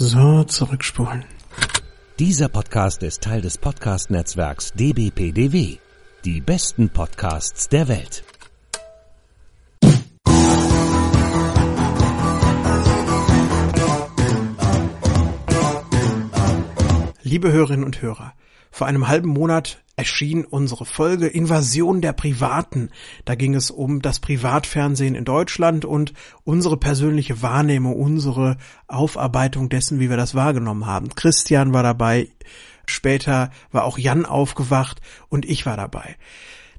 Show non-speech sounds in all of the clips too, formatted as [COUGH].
So, zurückspulen. Dieser Podcast ist Teil des Podcast-Netzwerks dbpdw. Die besten Podcasts der Welt. Liebe Hörerinnen und Hörer, vor einem halben Monat erschien unsere Folge Invasion der Privaten. Da ging es um das Privatfernsehen in Deutschland und unsere persönliche Wahrnehmung, unsere Aufarbeitung dessen, wie wir das wahrgenommen haben. Christian war dabei, später war auch Jan aufgewacht und ich war dabei.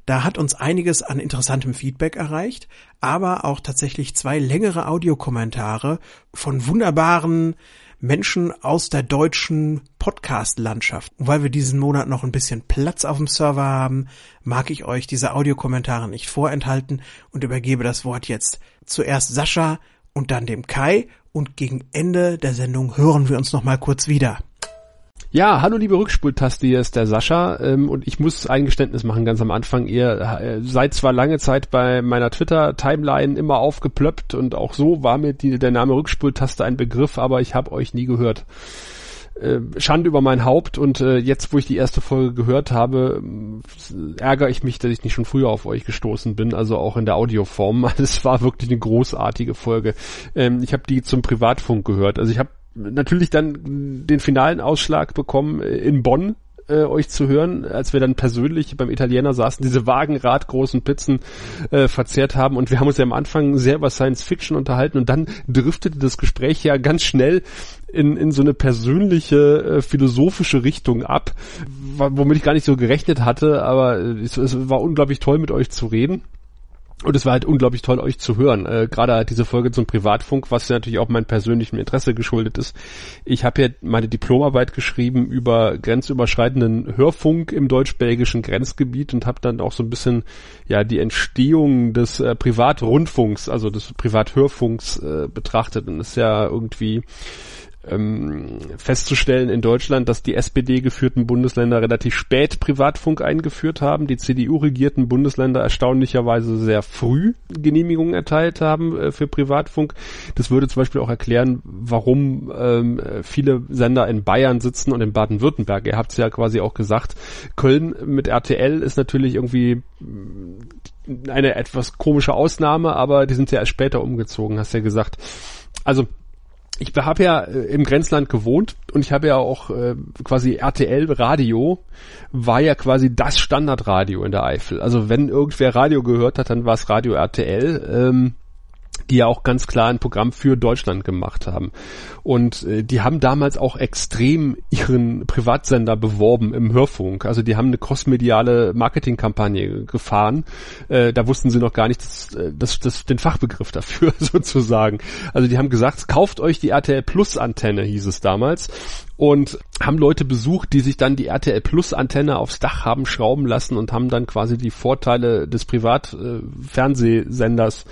Da hat uns einiges an interessantem Feedback erreicht, aber auch tatsächlich zwei längere Audiokommentare von wunderbaren Menschen aus der deutschen Podcast-Landschaft. Weil wir diesen Monat noch ein bisschen Platz auf dem Server haben, mag ich euch diese Audiokommentare nicht vorenthalten und übergebe das Wort jetzt zuerst Sascha und dann dem Kai und gegen Ende der Sendung hören wir uns noch mal kurz wieder. Ja, hallo liebe Rückspultaste, hier ist der Sascha ähm, und ich muss ein Geständnis machen ganz am Anfang. Ihr äh, seid zwar lange Zeit bei meiner Twitter-Timeline immer aufgeplöppt und auch so war mir die, der Name Rückspultaste ein Begriff, aber ich habe euch nie gehört. Äh, Schande über mein Haupt und äh, jetzt, wo ich die erste Folge gehört habe, äh, ärgere ich mich, dass ich nicht schon früher auf euch gestoßen bin, also auch in der Audioform. [LAUGHS] Es war wirklich eine großartige Folge. Ähm, ich habe die zum Privatfunk gehört. Also ich habe natürlich dann den finalen Ausschlag bekommen äh, in Bonn äh, euch zu hören, als wir dann persönlich beim Italiener saßen, diese wagenradgroßen Pizzen äh, verzehrt haben. Und wir haben uns ja am Anfang sehr über Science Fiction unterhalten. Und dann driftete das Gespräch ja ganz schnell in, in so eine persönliche, äh, philosophische Richtung ab, womit ich gar nicht so gerechnet hatte, aber es, es war unglaublich toll mit euch zu reden. Und es war halt unglaublich toll, euch zu hören. Äh, Gerade halt diese Folge zum Privatfunk, was ja natürlich auch meinem persönlichen Interesse geschuldet ist. Ich habe ja meine Diplomarbeit geschrieben über grenzüberschreitenden Hörfunk im deutsch-belgischen Grenzgebiet und habe dann auch so ein bisschen ja die Entstehung des äh, Privatrundfunks, also des Privathörfunks äh, betrachtet. Und ist ja irgendwie ähm, festzustellen in Deutschland, dass die SPD-geführten Bundesländer relativ spät Privatfunk eingeführt haben, die CDU-regierten Bundesländer erstaunlicherweise sehr früh Genehmigungen erteilt haben äh, für Privatfunk. Das würde zum Beispiel auch erklären, warum ähm, viele Sender in Bayern sitzen und in Baden-Württemberg. Ihr habt es ja quasi auch gesagt. Köln mit RTL ist natürlich irgendwie eine etwas komische Ausnahme, aber die sind ja erst später umgezogen, hast ja gesagt. Also ich habe ja äh, im Grenzland gewohnt und ich habe ja auch äh, quasi RTL Radio war ja quasi das Standardradio in der Eifel. Also wenn irgendwer Radio gehört hat, dann war es Radio RTL. Ähm, die ja auch ganz klar ein Programm für Deutschland gemacht haben. Und äh, die haben damals auch extrem ihren Privatsender beworben im Hörfunk. Also die haben eine crossmediale Marketingkampagne gefahren. Äh, da wussten sie noch gar nicht das, äh, das, das, den Fachbegriff dafür [LAUGHS] sozusagen. Also die haben gesagt, kauft euch die RTL Plus Antenne, hieß es damals und haben Leute besucht, die sich dann die RTL Plus Antenne aufs Dach haben schrauben lassen und haben dann quasi die Vorteile des Privatfernsehsenders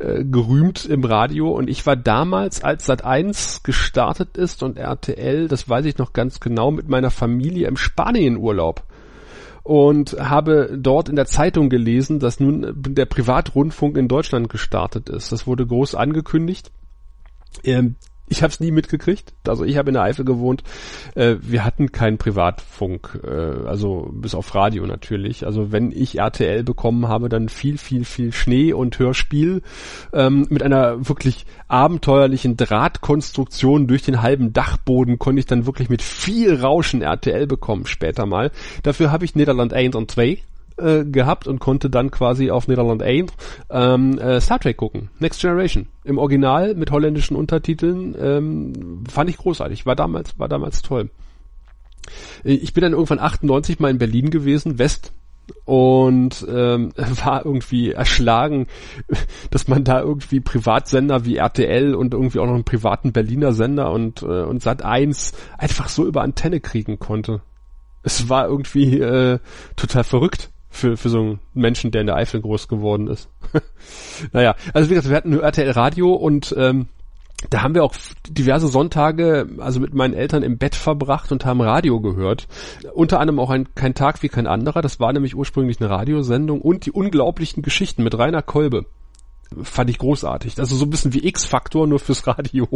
äh, äh, gerühmt im Radio und ich war damals, als Sat 1 gestartet ist und RTL, das weiß ich noch ganz genau, mit meiner Familie im Spanienurlaub und habe dort in der Zeitung gelesen, dass nun der Privatrundfunk in Deutschland gestartet ist. Das wurde groß angekündigt. Ähm, ich habe es nie mitgekriegt. Also ich habe in der Eifel gewohnt. Äh, wir hatten keinen Privatfunk, äh, also bis auf Radio natürlich. Also wenn ich RTL bekommen habe, dann viel, viel, viel Schnee und Hörspiel ähm, mit einer wirklich abenteuerlichen Drahtkonstruktion durch den halben Dachboden konnte ich dann wirklich mit viel Rauschen RTL bekommen später mal. Dafür habe ich Niederland 1 und 2 äh, gehabt und konnte dann quasi auf Niederland 1 ähm, äh, Star Trek gucken. Next Generation. Im Original mit holländischen Untertiteln. Ähm, fand ich großartig. War damals, war damals toll. Äh, ich bin dann irgendwann 98 mal in Berlin gewesen, West, und ähm, [LAUGHS] war irgendwie erschlagen, dass man da irgendwie Privatsender wie RTL und irgendwie auch noch einen privaten Berliner Sender und, äh, und Sat 1 einfach so über Antenne kriegen konnte. Es war irgendwie äh, total verrückt für, für so einen Menschen, der in der Eifel groß geworden ist. [LAUGHS] naja, also wie gesagt, wir hatten RTL Radio und ähm, da haben wir auch diverse Sonntage, also mit meinen Eltern im Bett verbracht und haben Radio gehört. Unter anderem auch ein Kein Tag wie kein anderer. Das war nämlich ursprünglich eine Radiosendung und die unglaublichen Geschichten mit Rainer Kolbe. Fand ich großartig. Also so ein bisschen wie X-Faktor, nur fürs Radio.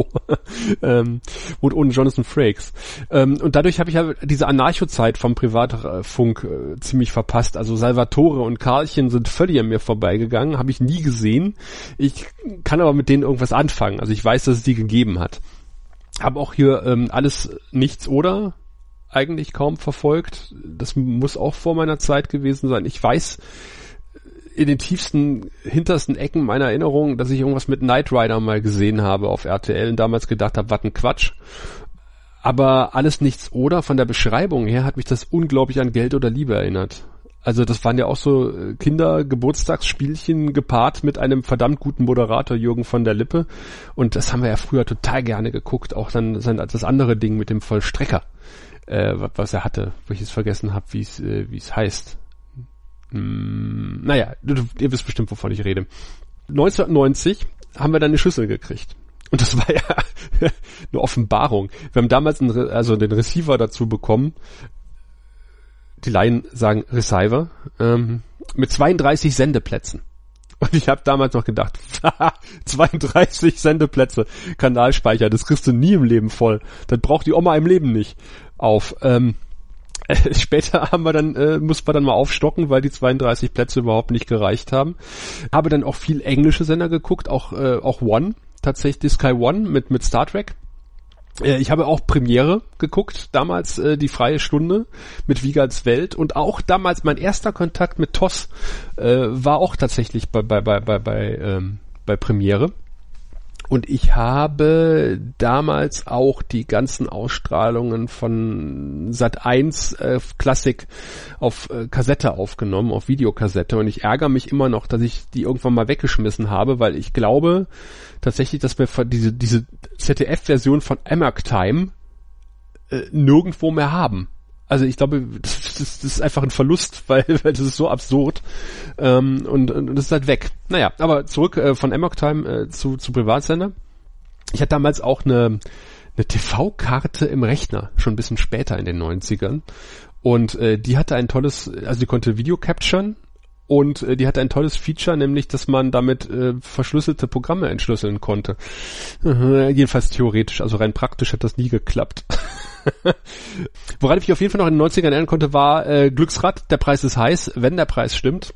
[LAUGHS] ähm, und ohne Jonathan Frakes. Ähm, und dadurch habe ich ja diese Anarcho-Zeit vom Privatfunk äh, ziemlich verpasst. Also Salvatore und Karlchen sind völlig an mir vorbeigegangen, habe ich nie gesehen. Ich kann aber mit denen irgendwas anfangen. Also ich weiß, dass es die gegeben hat. Habe auch hier ähm, alles nichts oder eigentlich kaum verfolgt. Das muss auch vor meiner Zeit gewesen sein. Ich weiß, in den tiefsten, hintersten Ecken meiner Erinnerung, dass ich irgendwas mit Knight Rider mal gesehen habe auf RTL und damals gedacht habe, was ein Quatsch. Aber alles nichts oder von der Beschreibung her hat mich das unglaublich an Geld oder Liebe erinnert. Also das waren ja auch so äh, Kindergeburtstagsspielchen gepaart mit einem verdammt guten Moderator Jürgen von der Lippe. Und das haben wir ja früher total gerne geguckt. Auch dann sein das andere Ding mit dem Vollstrecker, äh, was er hatte, wo ich es vergessen habe, wie äh, wie es heißt. Hm, naja, ihr wisst bestimmt, wovon ich rede. 1990 haben wir dann eine Schüssel gekriegt. Und das [LAUGHS] war ja eine Offenbarung. Wir haben damals einen, also den Receiver dazu bekommen. Die Laien sagen Receiver. Ähm, mit 32 Sendeplätzen. Und ich habe damals noch gedacht, [LAUGHS] 32 Sendeplätze, Kanalspeicher, das kriegst du nie im Leben voll. Das braucht die Oma im Leben nicht auf. Ähm, äh, [LAUGHS] später haben wir dann, äh, mussten wir dann mal aufstocken, weil die 32 Plätze überhaupt nicht gereicht haben. Habe dann auch viel englische Sender geguckt, auch, äh, auch One, tatsächlich Sky One mit, mit Star Trek. Äh, ich habe auch Premiere geguckt, damals äh, die freie Stunde mit Wiegals Welt und auch damals mein erster Kontakt mit TOS äh, war auch tatsächlich bei, bei, bei, bei, ähm, bei Premiere. Und ich habe damals auch die ganzen Ausstrahlungen von Sat 1 äh, Klassik auf äh, Kassette aufgenommen, auf Videokassette. Und ich ärgere mich immer noch, dass ich die irgendwann mal weggeschmissen habe, weil ich glaube tatsächlich, dass wir diese, diese ZDF-Version von Amok Time äh, nirgendwo mehr haben. Also ich glaube, das, [LAUGHS] das, ist einfach ein Verlust, weil, weil das ist so absurd ähm, und, und das ist halt weg. Naja, aber zurück äh, von Amok Time äh, zu, zu Privatsender. Ich hatte damals auch eine, eine TV-Karte im Rechner, schon ein bisschen später in den 90ern. Und äh, die hatte ein tolles, also die konnte Video capturen und äh, die hatte ein tolles Feature, nämlich, dass man damit äh, verschlüsselte Programme entschlüsseln konnte. Äh, jedenfalls theoretisch, also rein praktisch hat das nie geklappt. [LAUGHS] Woran ich mich auf jeden Fall noch in den 90ern erinnern konnte, war äh, Glücksrad, der Preis ist heiß, wenn der Preis stimmt.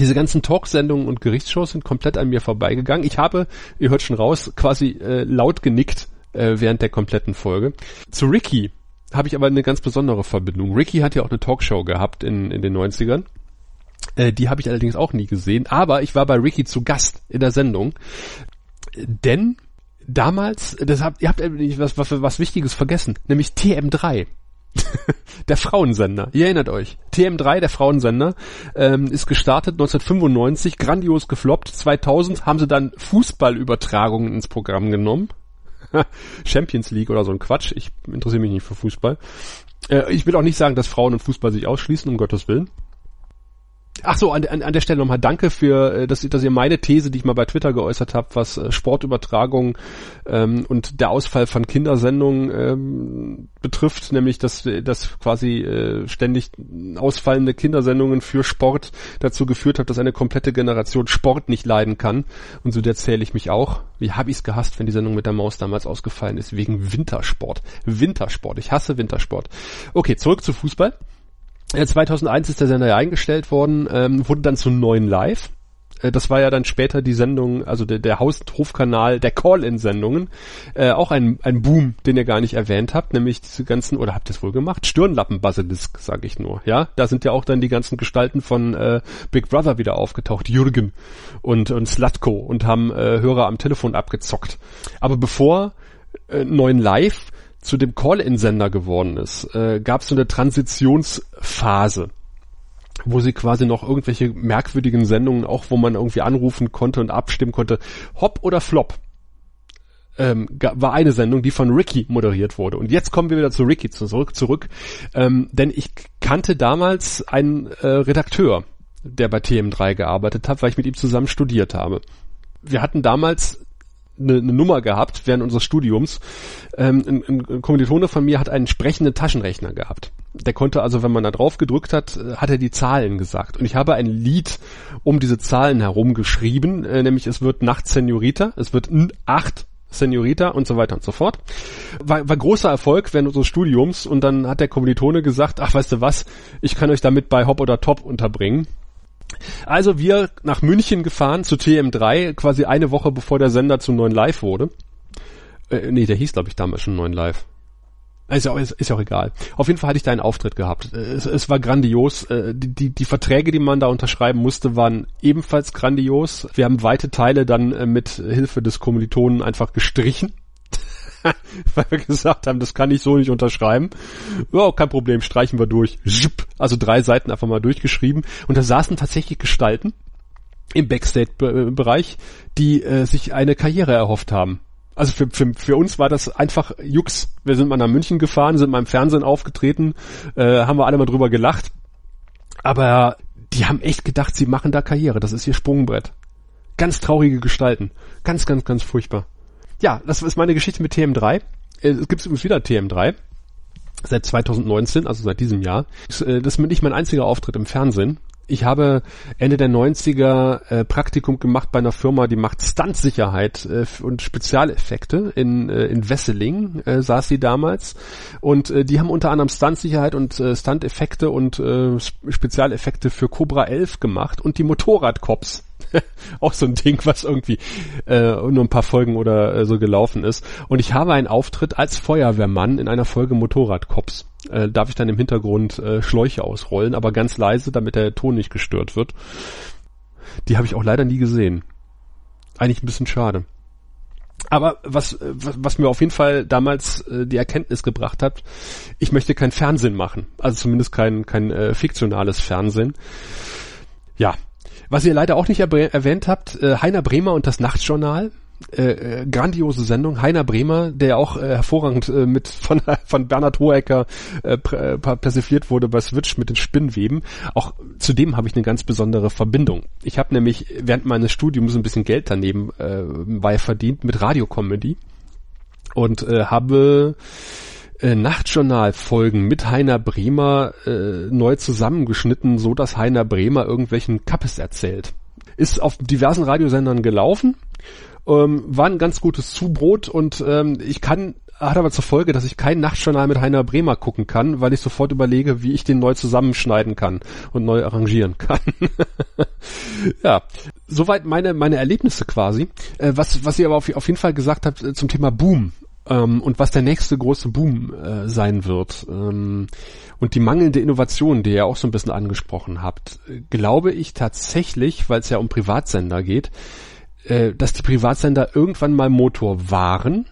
Diese ganzen Talksendungen und Gerichtsshows sind komplett an mir vorbeigegangen. Ich habe, ihr hört schon raus, quasi äh, laut genickt äh, während der kompletten Folge. Zu Ricky habe ich aber eine ganz besondere Verbindung. Ricky hat ja auch eine Talkshow gehabt in, in den 90ern. Äh, die habe ich allerdings auch nie gesehen, aber ich war bei Ricky zu Gast in der Sendung. Denn damals, das habt, ihr habt was, was, was Wichtiges vergessen, nämlich TM3. [LAUGHS] der Frauensender. Ihr erinnert euch. TM3, der Frauensender, ähm, ist gestartet 1995, grandios gefloppt. 2000 haben sie dann Fußballübertragungen ins Programm genommen. [LAUGHS] Champions League oder so ein Quatsch. Ich interessiere mich nicht für Fußball. Äh, ich will auch nicht sagen, dass Frauen und Fußball sich ausschließen, um Gottes Willen. Ach so, an, an, an der Stelle nochmal danke für, äh, dass, dass ihr meine These, die ich mal bei Twitter geäußert habe, was äh, Sportübertragung ähm, und der Ausfall von Kindersendungen ähm, betrifft, nämlich dass, dass quasi äh, ständig ausfallende Kindersendungen für Sport dazu geführt hat, dass eine komplette Generation Sport nicht leiden kann. Und so der zähle ich mich auch. Wie habe ich es gehasst, wenn die Sendung mit der Maus damals ausgefallen ist, wegen Wintersport. Wintersport. Ich hasse Wintersport. Okay, zurück zu Fußball. 2001 ist der Sender ja eingestellt worden, ähm, wurde dann zu neuen Live. Äh, das war ja dann später die Sendung, also der, der Haus- und Hofkanal der Call-In-Sendungen. Äh, auch ein, ein Boom, den ihr gar nicht erwähnt habt, nämlich diese ganzen, oder habt ihr es wohl gemacht? Stirnlappen-Basilisk, sage ich nur. Ja, da sind ja auch dann die ganzen Gestalten von äh, Big Brother wieder aufgetaucht, Jürgen und, und Slatko und haben äh, Hörer am Telefon abgezockt. Aber bevor äh, neuen Live zu dem Call-In-Sender geworden ist, äh, gab es so eine Transitionsphase, wo sie quasi noch irgendwelche merkwürdigen Sendungen, auch wo man irgendwie anrufen konnte und abstimmen konnte, Hop oder Flop, ähm, war eine Sendung, die von Ricky moderiert wurde. Und jetzt kommen wir wieder zu Ricky zurück, zurück ähm, denn ich kannte damals einen äh, Redakteur, der bei TM3 gearbeitet hat, weil ich mit ihm zusammen studiert habe. Wir hatten damals eine, eine Nummer gehabt während unseres Studiums. Ähm, ein, ein Kommilitone von mir hat einen sprechenden Taschenrechner gehabt. Der konnte also, wenn man da drauf gedrückt hat, äh, hat er die Zahlen gesagt. Und ich habe ein Lied um diese Zahlen herum geschrieben, äh, nämlich es wird Nacht Senorita, es wird N8 Senorita und so weiter und so fort. War, war großer Erfolg während unseres Studiums und dann hat der Kommilitone gesagt, ach weißt du was, ich kann euch damit bei Hop oder Top unterbringen. Also wir nach München gefahren zu TM3, quasi eine Woche bevor der Sender zum neuen Live wurde. Äh, nee, der hieß glaube ich damals schon neuen Live. Ist ja, auch, ist, ist ja auch egal. Auf jeden Fall hatte ich da einen Auftritt gehabt. Es, es war grandios. Äh, die, die, die Verträge, die man da unterschreiben musste, waren ebenfalls grandios. Wir haben weite Teile dann äh, mit Hilfe des Kommilitonen einfach gestrichen. [LAUGHS] Weil wir gesagt haben, das kann ich so nicht unterschreiben. Ja, kein Problem, streichen wir durch. Also drei Seiten einfach mal durchgeschrieben. Und da saßen tatsächlich Gestalten im Backstage-Bereich, die äh, sich eine Karriere erhofft haben also für, für, für uns war das einfach Jux. Wir sind mal nach München gefahren, sind mal im Fernsehen aufgetreten, äh, haben wir alle mal drüber gelacht. Aber die haben echt gedacht, sie machen da Karriere. Das ist ihr Sprungbrett. Ganz traurige Gestalten. Ganz, ganz, ganz furchtbar. Ja, das ist meine Geschichte mit TM3. Äh, es gibt übrigens wieder TM3. Seit 2019, also seit diesem Jahr. Das ist nicht mein einziger Auftritt im Fernsehen ich habe Ende der 90er äh, Praktikum gemacht bei einer Firma, die macht Stuntsicherheit äh, und Spezialeffekte in, äh, in Wesseling, äh, saß sie damals. Und äh, die haben unter anderem Stuntsicherheit und äh, Stunteffekte und äh, Spezialeffekte für Cobra 11 gemacht und die Motorradcops. [LAUGHS] auch so ein Ding, was irgendwie äh, nur ein paar Folgen oder äh, so gelaufen ist. Und ich habe einen Auftritt als Feuerwehrmann in einer Folge Motorradcops. Äh, darf ich dann im Hintergrund äh, Schläuche ausrollen, aber ganz leise, damit der Ton nicht gestört wird. Die habe ich auch leider nie gesehen. Eigentlich ein bisschen schade. Aber was, was, was mir auf jeden Fall damals äh, die Erkenntnis gebracht hat, ich möchte kein Fernsehen machen. Also zumindest kein, kein äh, fiktionales Fernsehen. Ja, was ihr leider auch nicht erwähnt habt, äh, Heiner Bremer und das Nachtjournal. Äh, äh, grandiose Sendung. Heiner Bremer, der auch äh, hervorragend äh, mit [LAUGHS] von, von Bernhard Hohecker äh, äh persifliert wurde bei Switch mit den Spinnweben. Auch zu dem habe ich eine ganz besondere Verbindung. Ich habe nämlich während meines Studiums ein bisschen Geld daneben äh, bei verdient mit Radiocomedy und äh, habe äh, Nachtjournal-Folgen mit Heiner Bremer äh, neu zusammengeschnitten, so dass Heiner Bremer irgendwelchen Kappes erzählt. Ist auf diversen Radiosendern gelaufen, ähm, war ein ganz gutes Zubrot und ähm, ich kann hat aber zur Folge, dass ich kein Nachtjournal mit Heiner Bremer gucken kann, weil ich sofort überlege, wie ich den neu zusammenschneiden kann und neu arrangieren kann. [LAUGHS] ja, soweit meine meine Erlebnisse quasi. Äh, was was ihr aber auf, auf jeden Fall gesagt habt äh, zum Thema Boom ähm, und was der nächste große Boom äh, sein wird ähm, und die mangelnde Innovation, die ihr auch so ein bisschen angesprochen habt, glaube ich tatsächlich, weil es ja um Privatsender geht, äh, dass die Privatsender irgendwann mal Motor waren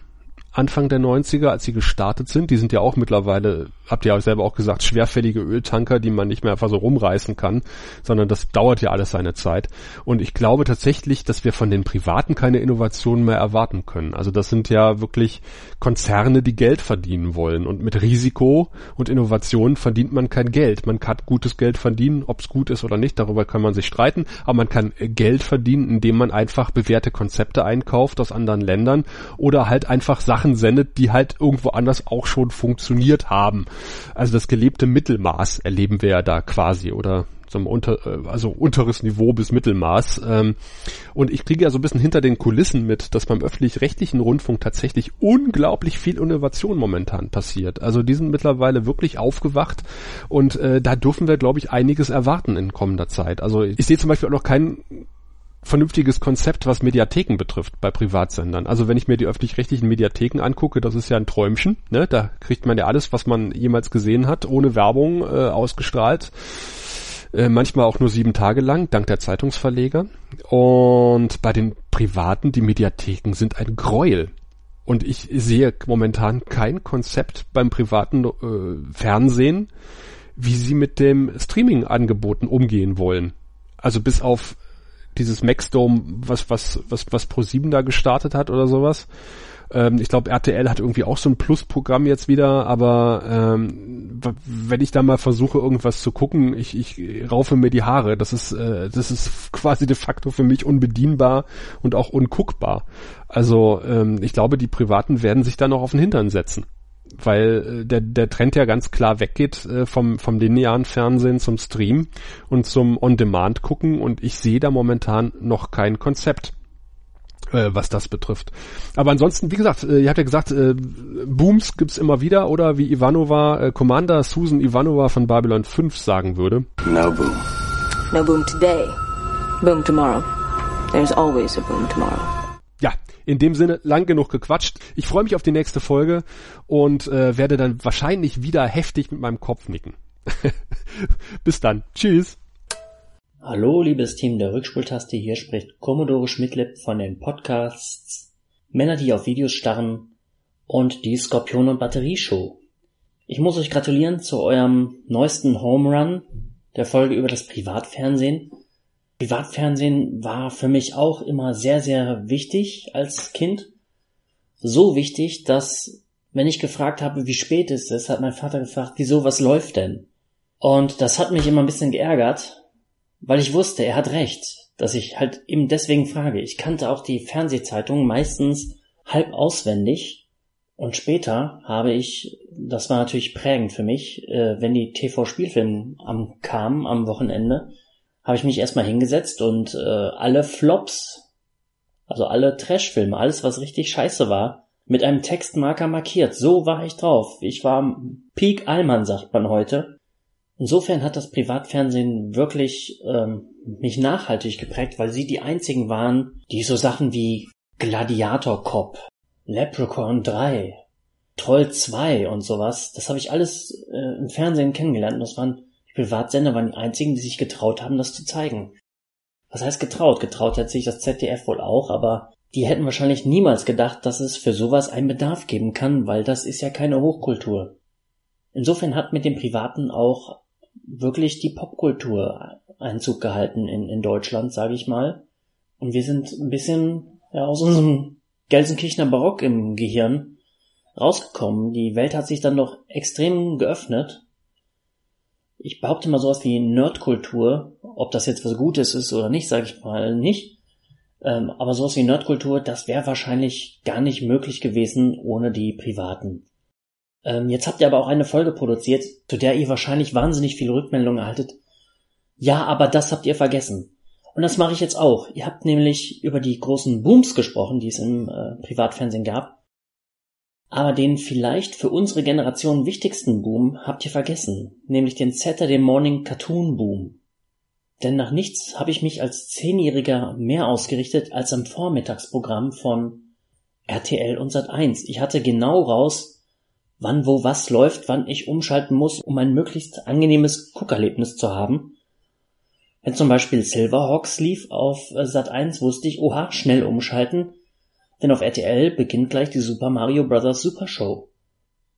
Anfang der 90er, als sie gestartet sind. Die sind ja auch mittlerweile, habt ihr ja selber auch gesagt, schwerfällige Öltanker, die man nicht mehr einfach so rumreißen kann, sondern das dauert ja alles seine Zeit. Und ich glaube tatsächlich, dass wir von den Privaten keine Innovationen mehr erwarten können. Also das sind ja wirklich Konzerne, die Geld verdienen wollen. Und mit Risiko und Innovation verdient man kein Geld. Man kann gutes Geld verdienen, ob es gut ist oder nicht, darüber kann man sich streiten. Aber man kann Geld verdienen, indem man einfach bewährte Konzepte einkauft aus anderen Ländern oder halt einfach Sachen Sachen sendet, die halt irgendwo anders auch schon funktioniert haben. Also das gelebte Mittelmaß erleben wir ja da quasi oder zum unter, äh, also unteres Niveau bis Mittelmaß. Ähm, und ich kriege ja so ein bisschen hinter den Kulissen mit, dass beim öffentlich-rechtlichen Rundfunk tatsächlich unglaublich viel Innovation momentan passiert. Also die sind mittlerweile wirklich aufgewacht und äh, da dürfen wir, glaube ich, einiges erwarten in kommender Zeit. Also ich sehe zum Beispiel auch noch keinen vernünftiges Konzept, was Mediatheken betrifft bei Privatsendern. Also wenn ich mir die öffentlich-rechtlichen Mediatheken angucke, das ist ja ein Träumchen. Ne? Da kriegt man ja alles, was man jemals gesehen hat, ohne Werbung äh, ausgestrahlt. Äh, manchmal auch nur sieben Tage lang, dank der Zeitungsverleger. Und bei den Privaten, die Mediatheken sind ein Gräuel. Und ich sehe momentan kein Konzept beim privaten äh, Fernsehen, wie sie mit dem Streaming-Angeboten umgehen wollen. Also bis auf dieses Maxdome, was, was, was, was Pro7 da gestartet hat oder sowas. Ähm, ich glaube, RTL hat irgendwie auch so ein Plus-Programm jetzt wieder, aber ähm, wenn ich da mal versuche, irgendwas zu gucken, ich, ich raufe mir die Haare. Das ist, äh, das ist [LAUGHS] quasi de facto für mich unbedienbar und auch unguckbar. Also ähm, ich glaube, die Privaten werden sich da noch auf den Hintern setzen weil äh, der, der Trend ja ganz klar weggeht äh, vom, vom linearen Fernsehen zum Stream und zum On-Demand gucken und ich sehe da momentan noch kein Konzept äh, was das betrifft. Aber ansonsten, wie gesagt, äh, ihr habt ja gesagt, äh, Booms gibt's immer wieder oder wie Ivanova, äh, Commander Susan Ivanova von Babylon 5 sagen würde. No boom. No boom today. Boom tomorrow. There's always a boom tomorrow. Ja, in dem Sinne lang genug gequatscht. Ich freue mich auf die nächste Folge und äh, werde dann wahrscheinlich wieder heftig mit meinem Kopf nicken. [LAUGHS] Bis dann. Tschüss. Hallo, liebes Team der Rückspultaste, hier spricht Commodore Schmidlip von den Podcasts Männer, die auf Videos starren und die Skorpion und Batterie Show. Ich muss euch gratulieren zu eurem neuesten Home Run, der Folge über das Privatfernsehen. Privatfernsehen war für mich auch immer sehr, sehr wichtig als Kind. So wichtig, dass wenn ich gefragt habe, wie spät ist es, hat mein Vater gefragt, wieso, was läuft denn? Und das hat mich immer ein bisschen geärgert, weil ich wusste, er hat recht, dass ich halt eben deswegen frage. Ich kannte auch die Fernsehzeitungen meistens halb auswendig und später habe ich, das war natürlich prägend für mich, äh, wenn die TV-Spielfilme am, kamen am Wochenende, habe ich mich erstmal hingesetzt und äh, alle Flops, also alle Trashfilme, alles was richtig scheiße war, mit einem Textmarker markiert. So war ich drauf. Ich war Peak Allmann, sagt man heute. Insofern hat das Privatfernsehen wirklich ähm, mich nachhaltig geprägt, weil sie die einzigen waren, die so Sachen wie Gladiator Cop, Leprechaun 3, Troll 2 und sowas, das habe ich alles äh, im Fernsehen kennengelernt und das waren Privatsender waren die einzigen, die sich getraut haben, das zu zeigen. Was heißt getraut? Getraut hat sich das ZDF wohl auch, aber die hätten wahrscheinlich niemals gedacht, dass es für sowas einen Bedarf geben kann, weil das ist ja keine Hochkultur. Insofern hat mit dem Privaten auch wirklich die Popkultur Einzug gehalten in, in Deutschland, sage ich mal. Und wir sind ein bisschen ja, aus unserem Gelsenkirchener Barock im Gehirn rausgekommen. Die Welt hat sich dann doch extrem geöffnet. Ich behaupte mal sowas wie Nerdkultur, ob das jetzt was Gutes ist oder nicht, sage ich mal nicht. Ähm, aber sowas wie Nerdkultur, das wäre wahrscheinlich gar nicht möglich gewesen ohne die Privaten. Ähm, jetzt habt ihr aber auch eine Folge produziert, zu der ihr wahrscheinlich wahnsinnig viele Rückmeldungen erhaltet. Ja, aber das habt ihr vergessen. Und das mache ich jetzt auch. Ihr habt nämlich über die großen Booms gesprochen, die es im äh, Privatfernsehen gab. Aber den vielleicht für unsere Generation wichtigsten Boom habt ihr vergessen, nämlich den Saturday Morning Cartoon Boom. Denn nach nichts habe ich mich als Zehnjähriger mehr ausgerichtet als am Vormittagsprogramm von RTL und Sat1. Ich hatte genau raus, wann wo was läuft, wann ich umschalten muss, um ein möglichst angenehmes Guckerlebnis zu haben. Wenn zum Beispiel Silverhawks lief auf äh, Sat 1, wusste ich, oha, schnell umschalten, denn auf RTL beginnt gleich die Super Mario Bros. Super Show.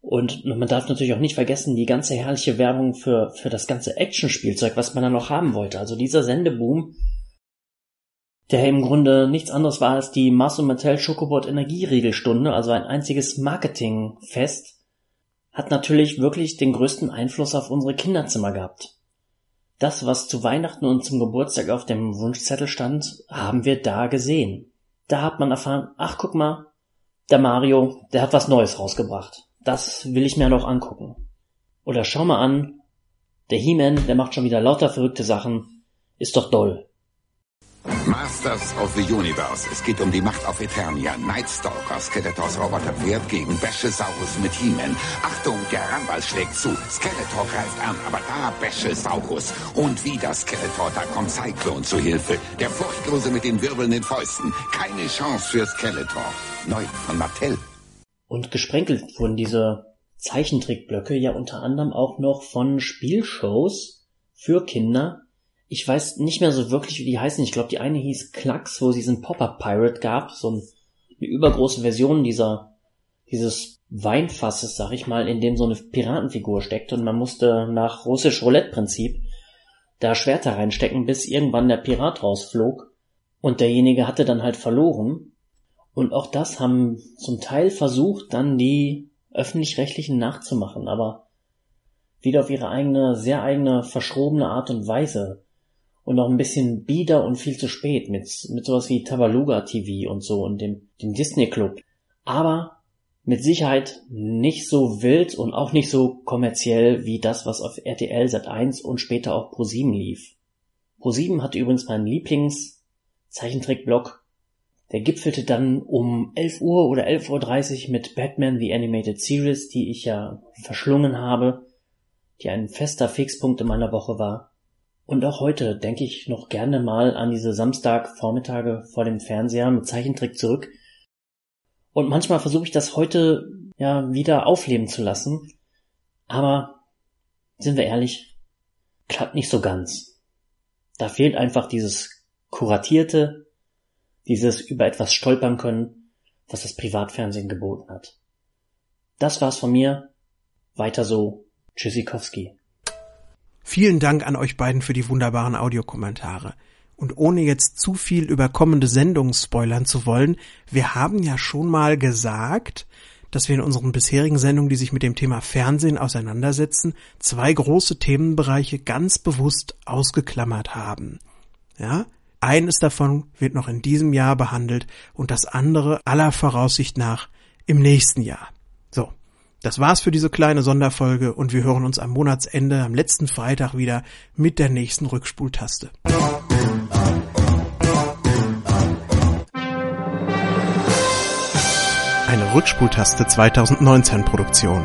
Und man darf natürlich auch nicht vergessen, die ganze herrliche Werbung für, für das ganze Actionspielzeug, was man da noch haben wollte. Also dieser Sendeboom, der im Grunde nichts anderes war als die Marcel Mattel Schokobot Energieriegelstunde, also ein einziges Marketingfest, hat natürlich wirklich den größten Einfluss auf unsere Kinderzimmer gehabt. Das, was zu Weihnachten und zum Geburtstag auf dem Wunschzettel stand, haben wir da gesehen. Da hat man erfahren, ach guck mal, der Mario, der hat was Neues rausgebracht. Das will ich mir noch angucken. Oder schau mal an, der He-Man, der macht schon wieder lauter verrückte Sachen. Ist doch doll. Masters of the Universe. Es geht um die Macht auf Eternia. Nightstalker, Skeletors Roboterpferd gegen Bäschesaurus mit He-Man. Achtung, der Ramball schlägt zu. Skeletor greift an, aber da Bäschesaurus. Und wieder Skeletor, da kommt Cyclone zu Hilfe. Der Furchtlose mit den wirbelnden Fäusten. Keine Chance für Skeletor. Neu von Mattel. Und gesprenkelt wurden diese Zeichentrickblöcke ja unter anderem auch noch von Spielshows für Kinder ich weiß nicht mehr so wirklich, wie die heißen. Ich glaube, die eine hieß Klacks, wo es diesen Pop-Up Pirate gab, so ein, eine übergroße Version dieser, dieses Weinfasses, sag ich mal, in dem so eine Piratenfigur steckt und man musste nach russisch Roulette-Prinzip da Schwerter reinstecken, bis irgendwann der Pirat rausflog und derjenige hatte dann halt verloren. Und auch das haben zum Teil versucht, dann die öffentlich-rechtlichen nachzumachen, aber wieder auf ihre eigene, sehr eigene, verschrobene Art und Weise. Und noch ein bisschen bieder und viel zu spät mit, mit sowas wie Tabaluga TV und so und dem, dem Disney Club. Aber mit Sicherheit nicht so wild und auch nicht so kommerziell wie das, was auf RTL Sat 1 und später auch Pro7 lief. Pro7 hatte übrigens meinen Lieblings Zeichentrickblock. Der gipfelte dann um 11 Uhr oder 11.30 Uhr mit Batman The Animated Series, die ich ja verschlungen habe, die ein fester Fixpunkt in meiner Woche war. Und auch heute denke ich noch gerne mal an diese Samstagvormittage vor dem Fernseher mit Zeichentrick zurück, und manchmal versuche ich das heute ja wieder aufleben zu lassen. Aber sind wir ehrlich, klappt nicht so ganz. Da fehlt einfach dieses kuratierte, dieses über etwas stolpern können, was das Privatfernsehen geboten hat. Das war's von mir. Weiter so. Tschüssikowski. Vielen Dank an euch beiden für die wunderbaren Audiokommentare. Und ohne jetzt zu viel über kommende Sendungen spoilern zu wollen, wir haben ja schon mal gesagt, dass wir in unseren bisherigen Sendungen, die sich mit dem Thema Fernsehen auseinandersetzen, zwei große Themenbereiche ganz bewusst ausgeklammert haben. Ja? Eines davon wird noch in diesem Jahr behandelt und das andere aller Voraussicht nach im nächsten Jahr. So. Das war's für diese kleine Sonderfolge und wir hören uns am Monatsende, am letzten Freitag wieder mit der nächsten Rückspultaste. Eine Rückspultaste 2019 Produktion.